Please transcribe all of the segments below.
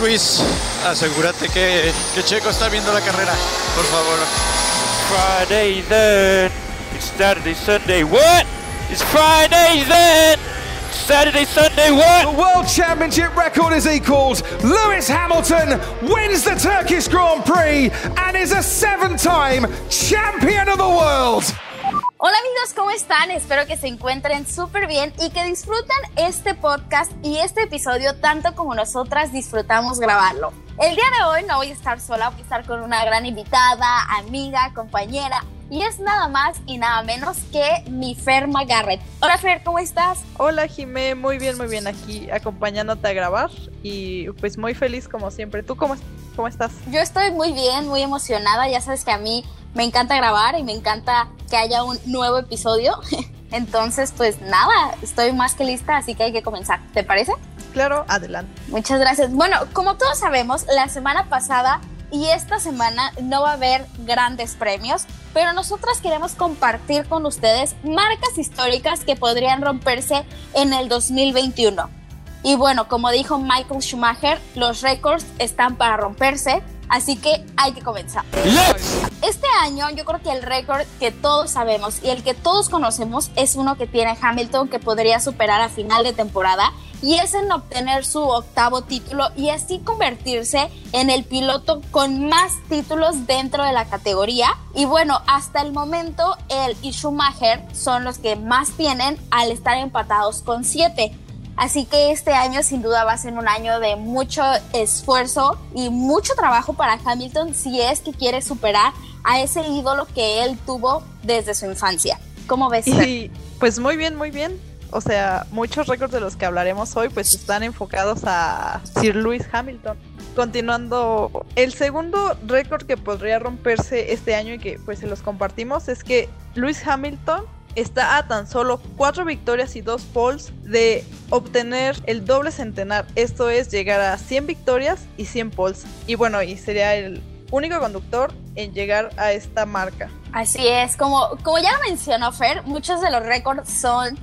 Luis, asegúrate que, que Checo está viendo la carrera, por favor. Friday then. It's Saturday, Sunday. What? It's Friday then. Saturday, Sunday. What? The World Championship record is equalled. Lewis Hamilton wins the Turkish Grand Prix and is a seven time champion of the world. Hola amigos, ¿cómo están? Espero que se encuentren súper bien y que disfruten este podcast y este episodio tanto como nosotras disfrutamos grabarlo. El día de hoy no voy a estar sola, voy a estar con una gran invitada, amiga, compañera y es nada más y nada menos que mi Fer Garrett. Hola Fer, ¿cómo estás? Hola Jimé, muy bien, muy bien aquí acompañándote a grabar y pues muy feliz como siempre. ¿Tú cómo, cómo estás? Yo estoy muy bien, muy emocionada, ya sabes que a mí me encanta grabar y me encanta que haya un nuevo episodio. Entonces, pues nada, estoy más que lista, así que hay que comenzar. ¿Te parece? Claro, adelante. Muchas gracias. Bueno, como todos sabemos, la semana pasada y esta semana no va a haber grandes premios, pero nosotras queremos compartir con ustedes marcas históricas que podrían romperse en el 2021. Y bueno, como dijo Michael Schumacher, los récords están para romperse, Así que hay que comenzar. Este año yo creo que el récord que todos sabemos y el que todos conocemos es uno que tiene Hamilton que podría superar a final de temporada y es en obtener su octavo título y así convertirse en el piloto con más títulos dentro de la categoría. Y bueno, hasta el momento él y Schumacher son los que más tienen al estar empatados con siete. Así que este año sin duda va a ser un año de mucho esfuerzo y mucho trabajo para Hamilton si es que quiere superar a ese ídolo que él tuvo desde su infancia. ¿Cómo ves? Y pues muy bien, muy bien. O sea, muchos récords de los que hablaremos hoy pues están enfocados a Sir Lewis Hamilton. Continuando, el segundo récord que podría romperse este año y que pues se los compartimos es que Lewis Hamilton está a tan solo 4 victorias y 2 poles de obtener el doble centenar. Esto es llegar a 100 victorias y 100 poles. Y bueno, y sería el único conductor en llegar a esta marca. Así es, como, como ya mencionó Fer, muchos de los récords son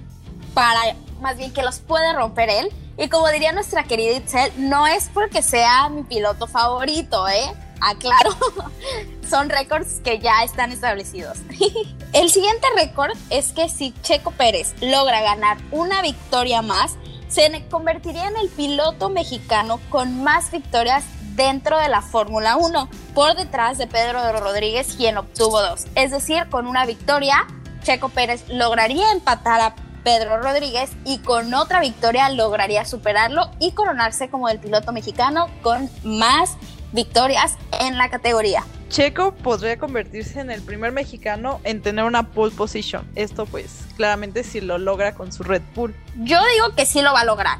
para, más bien que los puede romper él. Y como diría nuestra querida Itzel, no es porque sea mi piloto favorito, ¿eh? aclaro, son récords que ya están establecidos. El siguiente récord es que si Checo Pérez logra ganar una victoria más, se convertiría en el piloto mexicano con más victorias dentro de la Fórmula 1, por detrás de Pedro Rodríguez, quien obtuvo dos. Es decir, con una victoria, Checo Pérez lograría empatar a Pedro Rodríguez y con otra victoria lograría superarlo y coronarse como el piloto mexicano con más victorias en la categoría. Checo podría convertirse en el primer mexicano en tener una pole position. Esto pues claramente si lo logra con su Red Bull. Yo digo que sí lo va a lograr.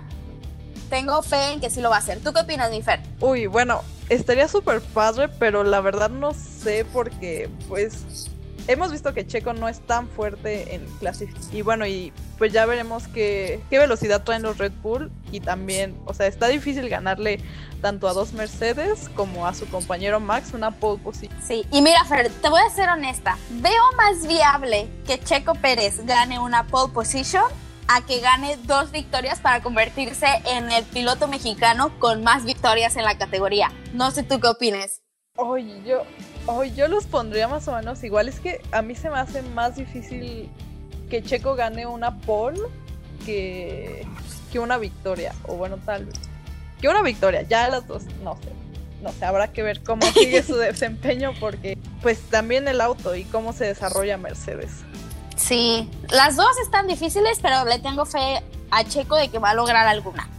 Tengo fe en que sí lo va a hacer. ¿Tú qué opinas, Nifer? Uy, bueno, estaría súper padre, pero la verdad no sé porque pues hemos visto que Checo no es tan fuerte en clasificación. Y bueno, y pues ya veremos qué, qué velocidad traen los Red Bull. Y también, o sea, está difícil ganarle tanto a dos Mercedes como a su compañero Max una pole position. Sí, y mira, Fer, te voy a ser honesta. Veo más viable que Checo Pérez gane una pole position a que gane dos victorias para convertirse en el piloto mexicano con más victorias en la categoría. No sé tú qué opines. Oye, yo, hoy yo los pondría más o menos igual. Es que a mí se me hace más difícil que Checo gane una pole que, que una victoria. O bueno, tal vez. Que una victoria. Ya las dos, no sé. No sé, habrá que ver cómo sigue su desempeño porque pues también el auto y cómo se desarrolla Mercedes. Sí, las dos están difíciles, pero le tengo fe a Checo de que va a lograr alguna.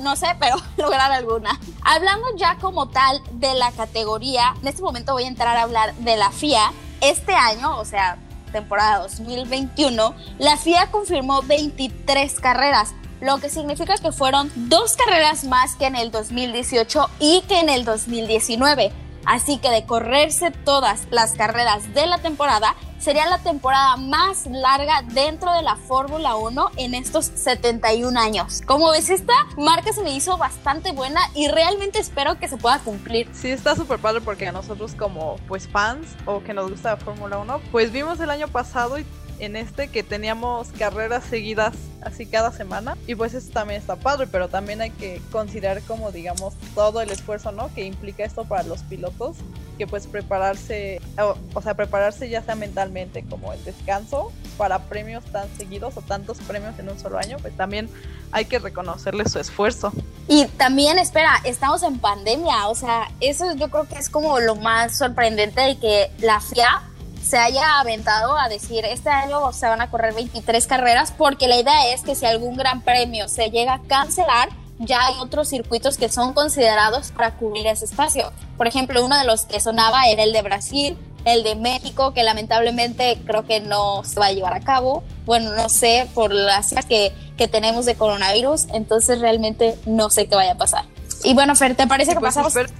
No sé, pero lograr alguna. Hablando ya como tal de la categoría, en este momento voy a entrar a hablar de la FIA. Este año, o sea, temporada 2021, la FIA confirmó 23 carreras, lo que significa que fueron dos carreras más que en el 2018 y que en el 2019. Así que de correrse todas las carreras de la temporada, sería la temporada más larga dentro de la Fórmula 1 en estos 71 años. Como ves, esta marca se me hizo bastante buena y realmente espero que se pueda cumplir. Sí, está súper padre porque a nosotros como pues fans o que nos gusta la Fórmula 1, pues vimos el año pasado y en este que teníamos carreras seguidas así cada semana y pues eso también está padre, pero también hay que considerar como digamos todo el esfuerzo, ¿no? Que implica esto para los pilotos, que pues prepararse, o, o sea, prepararse ya sea mentalmente como el descanso para premios tan seguidos o tantos premios en un solo año, pues también hay que reconocerle su esfuerzo. Y también, espera, estamos en pandemia, o sea, eso yo creo que es como lo más sorprendente de que la FIA se haya aventado a decir, este año se van a correr 23 carreras, porque la idea es que si algún gran premio se llega a cancelar, ya hay otros circuitos que son considerados para cubrir ese espacio. Por ejemplo, uno de los que sonaba era el de Brasil, el de México, que lamentablemente creo que no se va a llevar a cabo. Bueno, no sé, por las que, que tenemos de coronavirus, entonces realmente no sé qué vaya a pasar. Y bueno, Fer, ¿te parece que Pues pasamos? esper-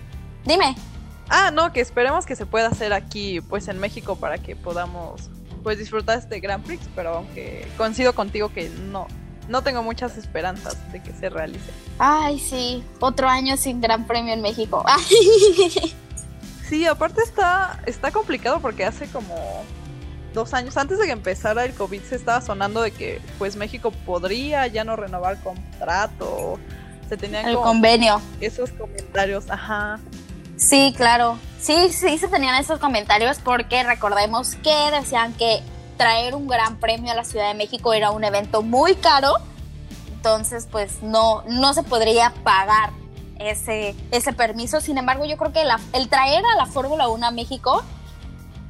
Dime. Ah, no, que esperemos que se pueda hacer aquí, pues en México, para que podamos, pues disfrutar este Grand Prix, pero aunque coincido contigo que no, no tengo muchas esperanzas de que se realice. Ay, sí, otro año sin Gran Premio en México. Sí, aparte está, está complicado porque hace como dos años, antes de que empezara el COVID, se estaba sonando de que pues México podría ya no renovar contrato. Se tenían el como convenio. esos comentarios, ajá. Sí, claro. Sí, sí se tenían esos comentarios porque recordemos que decían que traer un gran premio a la Ciudad de México era un evento muy caro. Entonces, pues no, no se podría pagar ese, ese permiso. Sin embargo, yo creo que el traer a la Fórmula 1 a México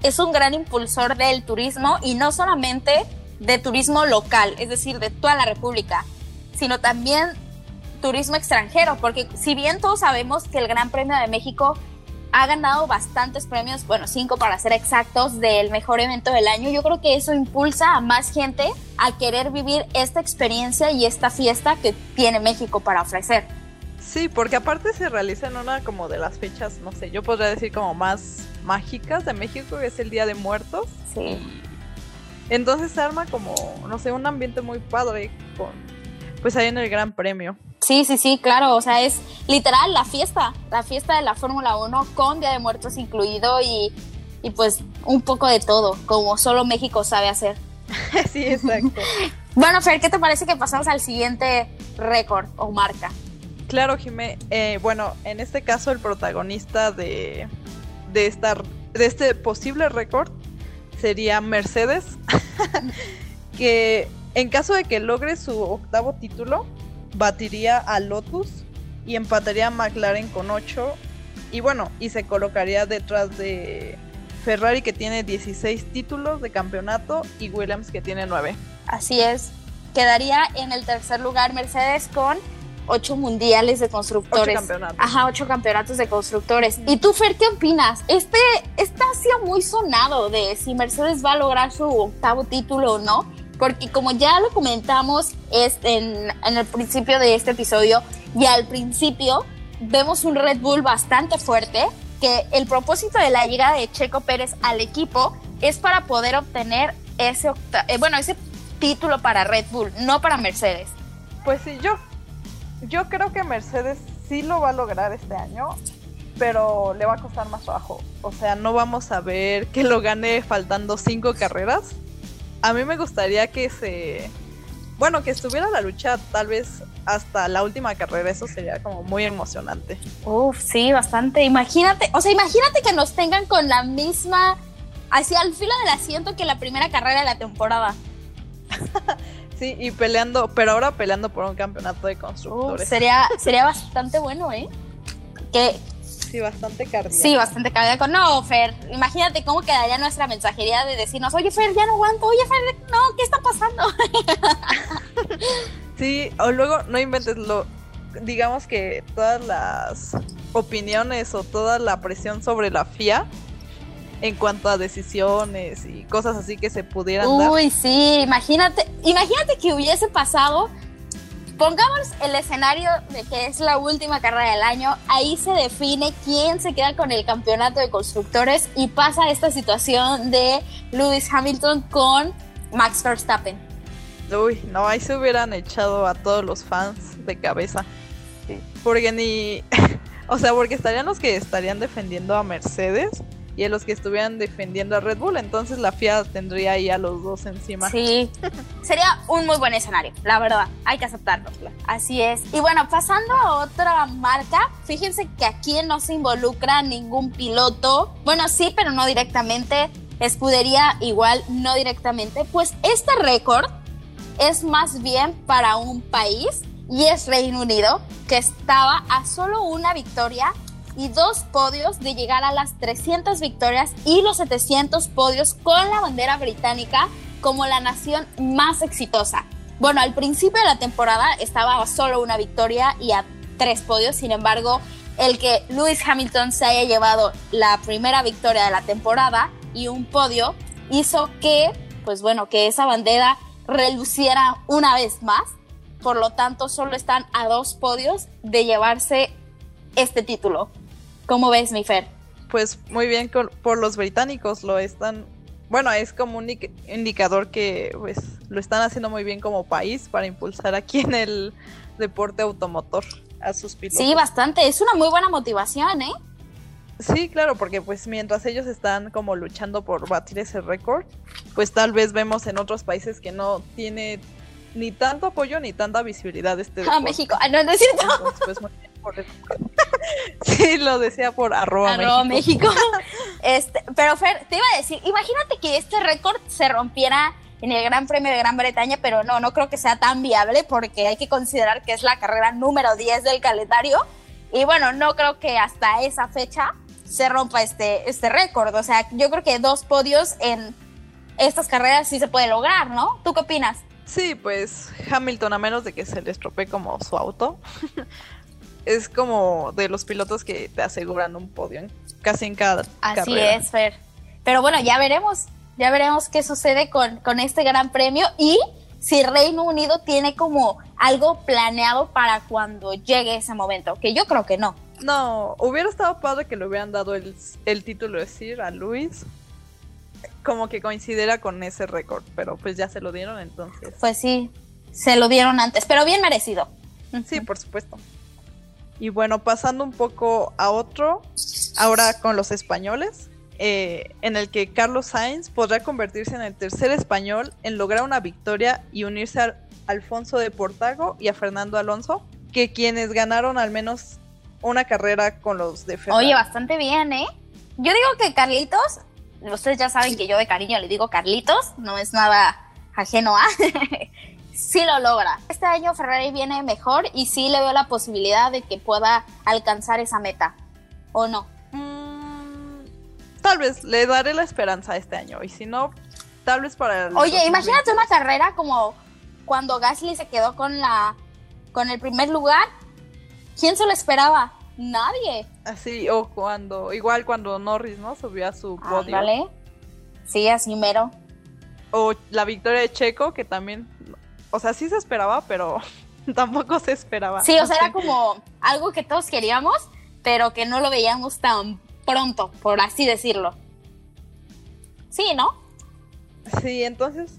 es un gran impulsor del turismo y no solamente de turismo local, es decir, de toda la República, sino también turismo extranjero, porque si bien todos sabemos que el Gran Premio de México ha ganado bastantes premios, bueno, cinco para ser exactos, del mejor evento del año, yo creo que eso impulsa a más gente a querer vivir esta experiencia y esta fiesta que tiene México para ofrecer. Sí, porque aparte se realiza en una como de las fechas, no sé, yo podría decir como más mágicas de México, que es el Día de Muertos. Sí. Entonces se arma como, no sé, un ambiente muy padre con, pues ahí en el Gran Premio. Sí, sí, sí, claro, o sea, es literal la fiesta, la fiesta de la Fórmula 1 con Día de Muertos incluido y, y pues un poco de todo, como solo México sabe hacer. sí, exacto. Bueno, Fer, ¿qué te parece que pasamos al siguiente récord o marca? Claro, Jimé. Eh, bueno, en este caso el protagonista de, de, esta, de este posible récord sería Mercedes, que en caso de que logre su octavo título, batiría a Lotus y empataría a McLaren con 8 y bueno, y se colocaría detrás de Ferrari que tiene 16 títulos de campeonato y Williams que tiene 9. Así es. Quedaría en el tercer lugar Mercedes con ocho mundiales de constructores. Ocho campeonatos. Ajá, ocho campeonatos de constructores. ¿Y tú, Fer, qué opinas? Este, ha sido muy sonado de si Mercedes va a lograr su octavo título o no. Porque como ya lo comentamos este, en, el principio de este episodio, y al principio vemos un Red Bull bastante fuerte, que el propósito de la llegada de Checo Pérez al equipo es para poder obtener ese, eh, bueno, ese título para Red Bull, no para Mercedes. Pues sí, yo, yo creo que Mercedes sí lo va a lograr este año, pero le va a costar más trabajo. O sea, no vamos a ver que lo gane faltando cinco carreras. A mí me gustaría que se... Bueno, que estuviera la lucha tal vez hasta la última carrera, eso sería como muy emocionante. Uf, sí, bastante. Imagínate, o sea, imagínate que nos tengan con la misma, hacia el filo del asiento que la primera carrera de la temporada. Sí, y peleando, pero ahora peleando por un campeonato de Uf, constructores. sería, sería bastante bueno, ¿eh? Que Sí, bastante cardíaco. sí, bastante cardíaco. No, Fer, imagínate cómo quedaría nuestra mensajería de decirnos, oye, Fer, ya no aguanto, oye, Fer, no, ¿qué está pasando? Sí, o luego no inventes lo. Digamos que todas las opiniones o toda la presión sobre la FIA en cuanto a decisiones y cosas así que se pudieran dar. Uy, sí, imagínate, imagínate que hubiese pasado. Pongamos el escenario de que es la última carrera del año, ahí se define quién se queda con el campeonato de constructores y pasa esta situación de Lewis Hamilton con Max Verstappen. Uy, no, ahí se hubieran echado a todos los fans de cabeza. Porque ni. o sea, porque estarían los que estarían defendiendo a Mercedes. Y a los que estuvieran defendiendo a Red Bull. Entonces la FIA tendría ahí a los dos encima. Sí, sería un muy buen escenario, la verdad, hay que aceptarlo. Así es. Y bueno, pasando a otra marca, fíjense que aquí no se involucra ningún piloto. Bueno, sí, pero no directamente. Escudería igual, no directamente. Pues este récord es más bien para un país y es Reino Unido, que estaba a solo una victoria y dos podios de llegar a las 300 victorias y los 700 podios con la bandera británica como la nación más exitosa. Bueno, al principio de la temporada estaba solo una victoria y a tres podios, sin embargo, el que Lewis Hamilton se haya llevado la primera victoria de la temporada y un podio hizo que, pues bueno, que esa bandera reluciera una vez más. Por lo tanto, solo están a dos podios de llevarse este título. ¿Cómo ves, mi Fer? Pues muy bien por los británicos, lo están... Bueno, es como un indicador que pues lo están haciendo muy bien como país para impulsar aquí en el deporte automotor a sus pilotos. Sí, bastante. Es una muy buena motivación, ¿eh? Sí, claro, porque pues mientras ellos están como luchando por batir ese récord, pues tal vez vemos en otros países que no tiene ni tanto apoyo ni tanta visibilidad este Ah, México. Ah, no, no es cierto. pues, muy bien por eso. sí, lo decía por arroba, arroba México. este, pero Fer, te iba a decir, imagínate que este récord se rompiera en el Gran Premio de Gran Bretaña, pero no, no creo que sea tan viable porque hay que considerar que es la carrera número 10 del calendario. Y bueno, no creo que hasta esa fecha se rompa este, este récord. O sea, yo creo que dos podios en estas carreras sí se puede lograr, ¿no? ¿Tú qué opinas? Sí, pues Hamilton, a menos de que se le estropee como su auto, es como de los pilotos que te aseguran un podio casi en cada Así es, Fer. Pero bueno, ya veremos, ya veremos qué sucede con, con este gran premio y si Reino Unido tiene como algo planeado para cuando llegue ese momento, que yo creo que no. No, hubiera estado padre que le hubieran dado el, título de Sir a Luis. Como que coincidiera con ese récord, pero pues ya se lo dieron entonces. Pues sí, se lo dieron antes, pero bien merecido. Sí, por supuesto. Y bueno, pasando un poco a otro, ahora con los españoles, eh, en el que Carlos Sainz podrá convertirse en el tercer español en lograr una victoria y unirse a Alfonso de Portago y a Fernando Alonso, que quienes ganaron al menos una carrera con los de Ferrari. Oye, bastante bien, ¿eh? Yo digo que Carlitos, ustedes ya saben que yo de cariño le digo Carlitos, no es nada ajeno a. sí lo logra. Este año Ferrari viene mejor y sí le veo la posibilidad de que pueda alcanzar esa meta. ¿O no? Mm, tal vez le daré la esperanza este año y si no, tal vez para el Oye, imagínate una carrera como cuando Gasly se quedó con la con el primer lugar ¿Quién se lo esperaba? Nadie. Así, o cuando, igual cuando Norris, ¿no? Subió a su podio. Vale. Sí, así mero. O la victoria de Checo, que también, o sea, sí se esperaba, pero tampoco se esperaba. Sí, o sea, era como algo que todos queríamos, pero que no lo veíamos tan pronto, por así decirlo. Sí, ¿no? Sí, entonces,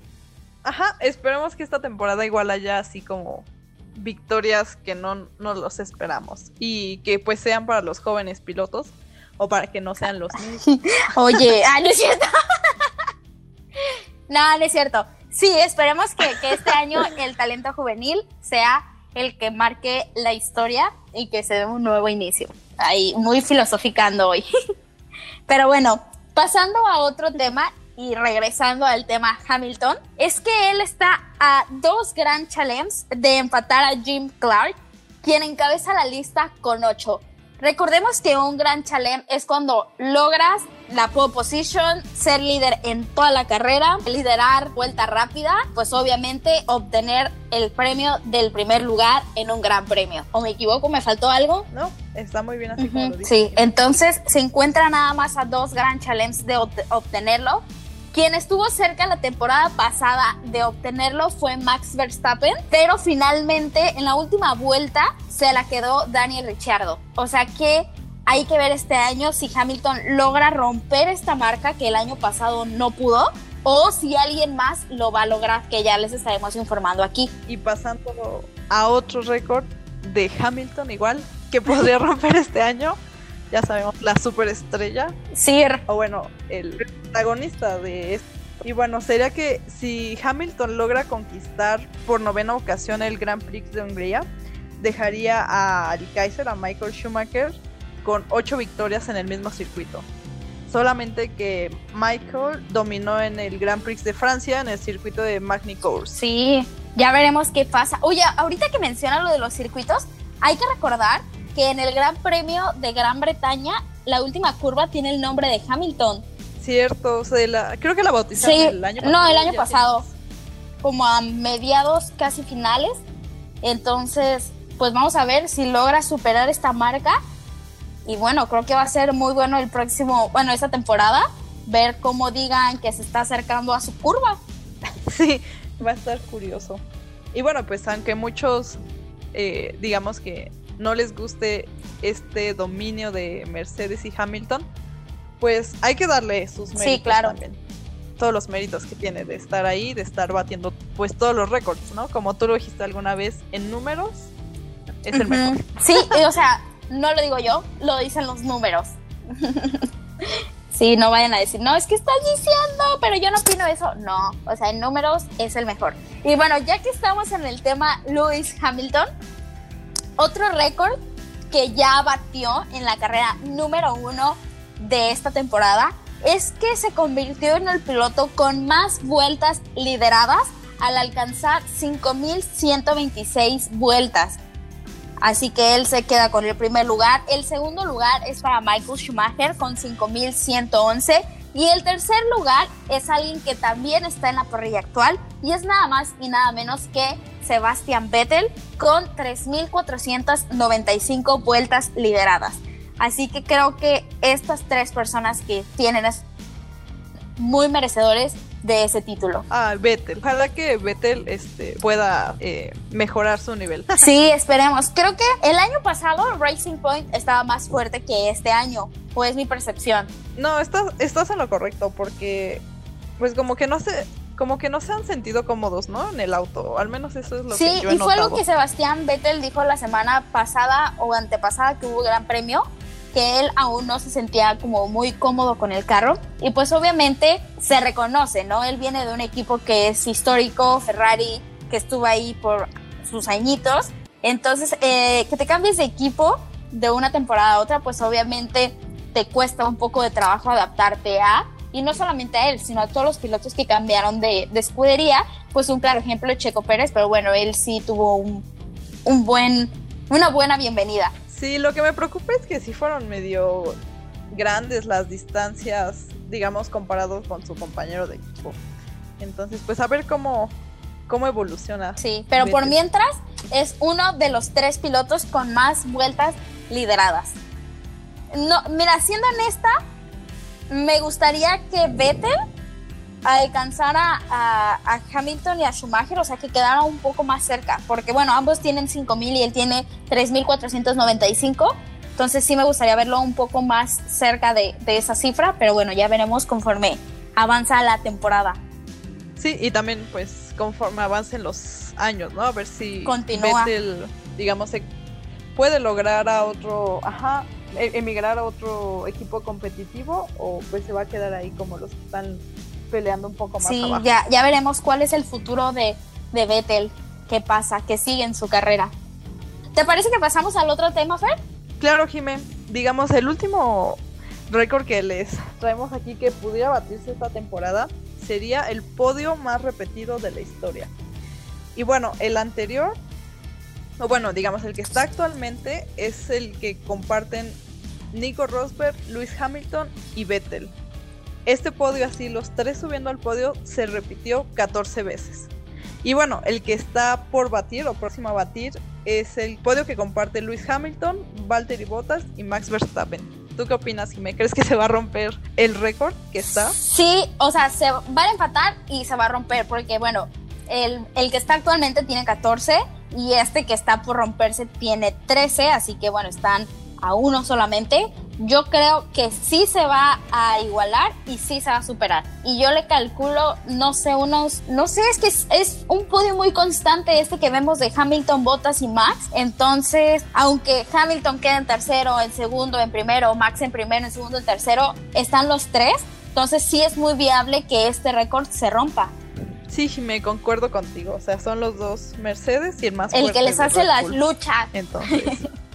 ajá, esperemos que esta temporada igual haya así como victorias que no nos los esperamos y que pues sean para los jóvenes pilotos o para que no sean los niños. Oye, ah, no es cierto. no, no es cierto. Sí, esperemos que, que este año el talento juvenil sea el que marque la historia y que se dé un nuevo inicio. Ahí, muy filosoficando hoy. Pero bueno, pasando a otro tema, y regresando al tema Hamilton, es que él está a dos Grand Challenges de empatar a Jim Clark, quien encabeza la lista con ocho. Recordemos que un Grand Challenge es cuando logras la pole position, ser líder en toda la carrera, liderar vuelta rápida, pues obviamente obtener el premio del primer lugar en un gran premio. ¿O me equivoco? ¿Me faltó algo? No, está muy bien así como lo Sí, entonces se encuentra nada más a dos Grand Challenges de obtenerlo. Quien estuvo cerca la temporada pasada de obtenerlo fue Max Verstappen, pero finalmente en la última vuelta se la quedó Daniel Ricciardo. O sea que hay que ver este año si Hamilton logra romper esta marca que el año pasado no pudo o si alguien más lo va a lograr, que ya les estaremos informando aquí. Y pasando a otro récord de Hamilton igual, que podría romper este año, ya sabemos, la superestrella. Sir. O bueno, el protagonista de esto. Y bueno, sería que si Hamilton logra conquistar por novena ocasión el Grand Prix de Hungría, dejaría a Kaiser, a Michael Schumacher, con ocho victorias en el mismo circuito. Solamente que Michael dominó en el Grand Prix de Francia en el circuito de Magny Cours. Sí, ya veremos qué pasa. Oye, ahorita que menciona lo de los circuitos, hay que recordar que en el Gran Premio de Gran Bretaña la última curva tiene el nombre de Hamilton. Cierto, o sea, la, creo que la bautizaron Sí, el año pasado. no, el año pasado, como a mediados casi finales. Entonces, pues vamos a ver si logra superar esta marca. Y bueno, creo que va a ser muy bueno el próximo, bueno, esta temporada, ver cómo digan que se está acercando a su curva. Sí, va a estar curioso. Y bueno, pues aunque muchos, eh, digamos que no les guste este dominio de Mercedes y Hamilton, pues hay que darle sus méritos Sí, claro. también. Todos los méritos que tiene de estar ahí, de estar batiendo pues todos los récords, ¿no? Como tú lo dijiste alguna vez, en números es el mejor. Sí, y, o sea, no lo digo yo, lo dicen los números. sí, no vayan a decir, no, es que estás diciendo, pero yo no opino eso. No, o sea, en números es el mejor. Y bueno, ya que estamos en el tema Lewis Hamilton, otro récord que ya batió en la carrera número uno de esta temporada es que se convirtió en el piloto con más vueltas lideradas al alcanzar 5.126 vueltas. Así que él se queda con el primer lugar. El segundo lugar es para Michael Schumacher con 5.111. Y el tercer lugar es alguien que también está en la parrilla actual y es nada más y nada menos que Sebastian Vettel con 3.495 vueltas lideradas. Así que creo que estas tres personas que tienen es muy merecedores de ese título. Ah, Vettel. Ojalá que Vettel este, pueda eh, mejorar su nivel. Sí, esperemos. Creo que el año pasado Racing Point estaba más fuerte que este año, o es mi percepción. No, estás, estás en lo correcto, porque pues como que no se, como que no se han sentido cómodos, ¿no? En el auto. Al menos eso es lo sí, que yo he y fue notado. lo que Sebastián Vettel dijo la semana pasada o antepasada que hubo Gran Premio, que él aún no se sentía como muy cómodo con el carro. Y pues obviamente se reconoce, ¿no? Él viene de un equipo que es histórico, Ferrari, que estuvo ahí por sus añitos. Entonces, eh, que te cambies de equipo de una temporada a otra, pues obviamente te cuesta un poco de trabajo adaptarte a, y no solamente a él, sino a todos los pilotos que cambiaron de, de escudería, pues un claro ejemplo es Checo Pérez, pero bueno, él sí tuvo un, un buen, una buena bienvenida. Sí, lo que me preocupa es que sí fueron medio grandes las distancias, digamos, comparados con su compañero de equipo. Entonces, pues a ver cómo, cómo evoluciona. Sí, pero por mientras es uno de los tres pilotos con más vueltas lideradas. No, mira, siendo honesta, me gustaría que Vettel alcanzara a, a Hamilton y a Schumacher, o sea, que quedara un poco más cerca, porque bueno, ambos tienen 5.000 y él tiene 3.495, entonces sí me gustaría verlo un poco más cerca de, de esa cifra, pero bueno, ya veremos conforme avanza la temporada. Sí, y también pues conforme avancen los años, ¿no? A ver si Continúa. Vettel, digamos, se puede lograr a otro, ajá, e- emigrar a otro equipo competitivo o pues se va a quedar ahí como los que están peleando un poco más Sí, abajo. ya, ya veremos cuál es el futuro de, de Vettel, qué pasa, qué sigue en su carrera. ¿Te parece que pasamos al otro tema, Fer? Claro, Jimé, digamos, el último récord que les traemos aquí que pudiera batirse esta temporada sería el podio más repetido de la historia. Y bueno, el anterior, o bueno, digamos, el que está actualmente es el que comparten Nico Rosberg, Lewis Hamilton y Vettel. Este podio así, los tres subiendo al podio, se repitió 14 veces. Y bueno, el que está por batir o próximo a batir es el podio que comparte Lewis Hamilton, Valtteri Bottas y Max Verstappen. ¿Tú qué opinas, Jimé? ¿Crees que se va a romper el récord que está? Sí, o sea, se van a empatar y se va a romper, porque bueno, el, el que está actualmente tiene 14 y este que está por romperse tiene 13, así que bueno, están a uno solamente. Yo creo que sí se va a igualar y sí se va a superar. Y yo le calculo, no sé, unos, no sé, es que es, un podio muy constante este que vemos de Hamilton, Bottas y Max. Entonces, aunque Hamilton quede en tercero, en segundo, en primero, Max en primero, en segundo, en tercero, están los tres. Entonces sí es muy viable que este récord se rompa. Sí, me concuerdo contigo. O sea, son los dos Mercedes y el más El que les hace las luchas. Entonces.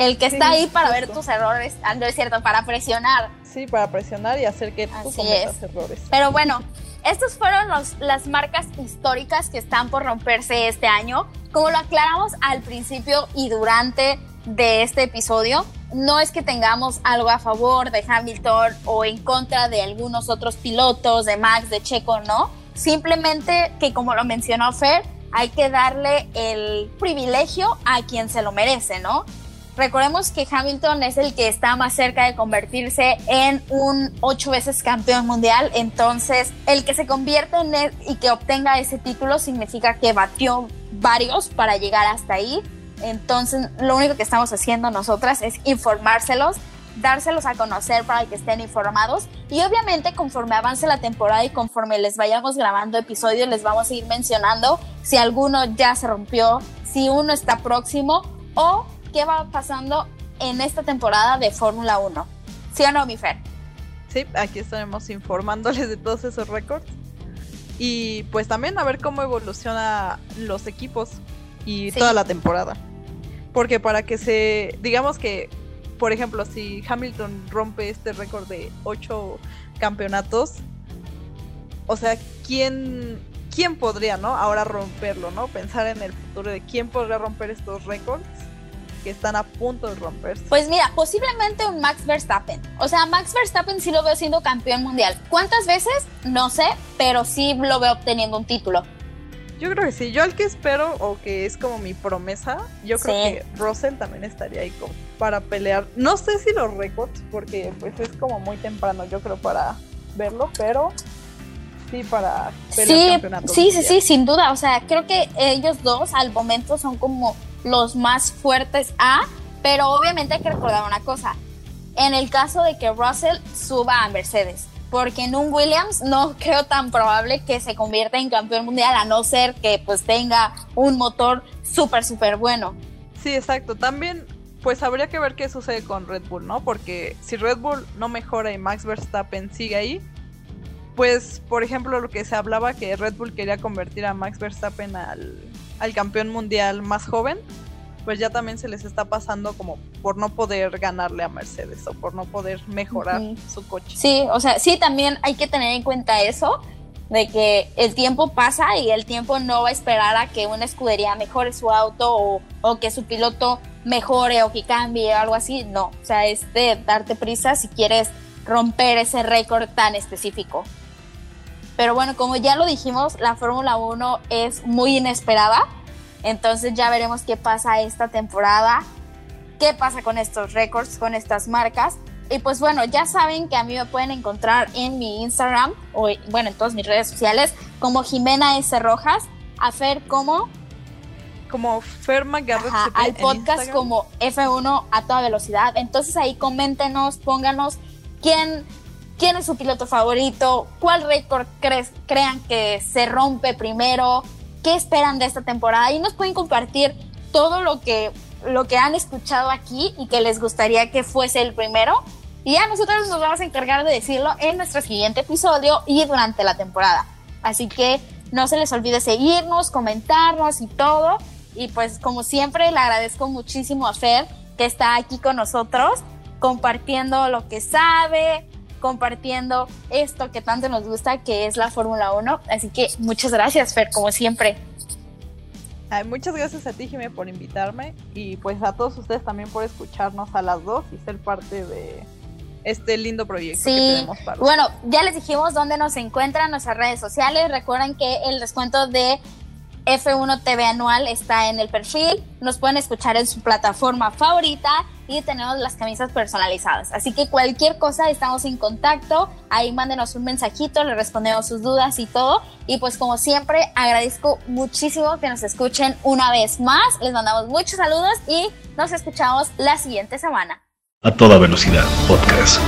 el que está ahí para ver tus errores, ah, no es cierto, para presionar. Sí, para presionar y hacer que tú cometas errores. Pero bueno, estas fueron las marcas históricas que están por romperse este año. Como lo aclaramos al principio y durante de este episodio, no es que tengamos algo a favor de Hamilton o en contra de algunos otros pilotos, de Max, de Checo, no. Simplemente que como lo mencionó Fer, hay que darle el privilegio a quien se lo merece, ¿no? Recordemos que Hamilton es el que está más cerca de convertirse en un ocho veces campeón mundial, entonces el que se convierte en él y que obtenga ese título significa que batió varios para llegar hasta ahí. Entonces lo único que estamos haciendo nosotras es informárselos, dárselos a conocer para que estén informados y obviamente conforme avance la temporada y conforme les vayamos grabando episodios les vamos a ir mencionando si alguno ya se rompió, si uno está próximo o qué va pasando en esta temporada de Fórmula 1. ¿Sí o no, mi Fer? Sí, aquí estaremos informándoles de todos esos récords. Y pues también a ver cómo evoluciona los equipos y toda la temporada. Porque para que se, digamos que, por ejemplo, si Hamilton rompe este récord de 8 campeonatos, o sea, ¿quién, ¿quién podría, no? Ahora romperlo, ¿no? Pensar en el futuro de quién podría romper estos récords que están a punto de romperse. Pues mira, posiblemente un Max Verstappen. O sea, Max Verstappen sí lo veo siendo campeón mundial. ¿Cuántas veces? No sé, pero sí lo veo obteniendo un título. Yo creo que sí. Yo el que espero, o que es como mi promesa, yo creo que Russell también estaría ahí como para pelear. No sé si los récords, porque pues es como muy temprano, yo creo, para verlo, pero sí para pelear sí, Sí, sí, sí, sin duda. O sea, creo que ellos dos al momento son como los más fuertes a, pero obviamente hay que recordar una cosa. En el caso de que Russell suba a Mercedes, porque en un Williams no creo tan probable que se convierta en campeón mundial a no ser que pues tenga un motor súper súper bueno. Sí, exacto. También pues habría que ver qué sucede con Red Bull, ¿no? Porque si Red Bull no mejora y Max Verstappen sigue ahí, pues por ejemplo lo que se hablaba que Red Bull quería convertir a Max Verstappen al al campeón mundial más joven, pues ya también se les está pasando como por no poder ganarle a Mercedes o por no poder mejorar su coche. Sí, o sea, sí también hay que tener en cuenta eso, de que el tiempo pasa y el tiempo no va a esperar a que una escudería mejore su auto o, o que su piloto mejore o que cambie o algo así, no, o sea, es de darte prisa si quieres romper ese récord tan específico. Pero bueno, como ya lo dijimos, la Fórmula 1 es muy inesperada. Entonces ya veremos qué pasa esta temporada, qué pasa con estos récords, con estas marcas. Y pues bueno, ya saben que a mí me pueden encontrar en mi Instagram o bueno, en todas mis redes sociales como Jimena S. Rojas, a Fer como como Ferma Garrett al podcast como F1 a toda velocidad. Entonces ahí coméntenos, pónganos quién quién es su piloto favorito, cuál récord crean que se rompe primero, qué esperan de esta temporada y nos pueden compartir todo lo que, lo que han escuchado aquí y que les gustaría que fuese el primero. Y ya nosotros nos vamos a encargar de decirlo en nuestro siguiente episodio y durante la temporada. Así que no se les olvide seguirnos, comentarnos y todo. Y pues como siempre le agradezco muchísimo a Fer que está aquí con nosotros compartiendo lo que sabe, compartiendo esto que tanto nos gusta, que es la Fórmula 1. Así que muchas gracias, Fer, como siempre. muchas gracias a ti, Jimé, por invitarme y pues a todos ustedes también por escucharnos a las dos y ser parte de este lindo proyecto que tenemos para Bueno, ya les dijimos dónde nos encuentran en nuestras redes sociales. Recuerden que el descuento de F1 TV anual está en el perfil. Nos pueden escuchar en su plataforma favorita y tenemos las camisas personalizadas. Así que cualquier cosa estamos en contacto. Ahí mándenos un mensajito, le respondemos sus dudas y todo. Y pues como siempre agradezco muchísimo que nos escuchen una vez más. Les mandamos muchos saludos y nos escuchamos la siguiente semana. A toda velocidad, podcast.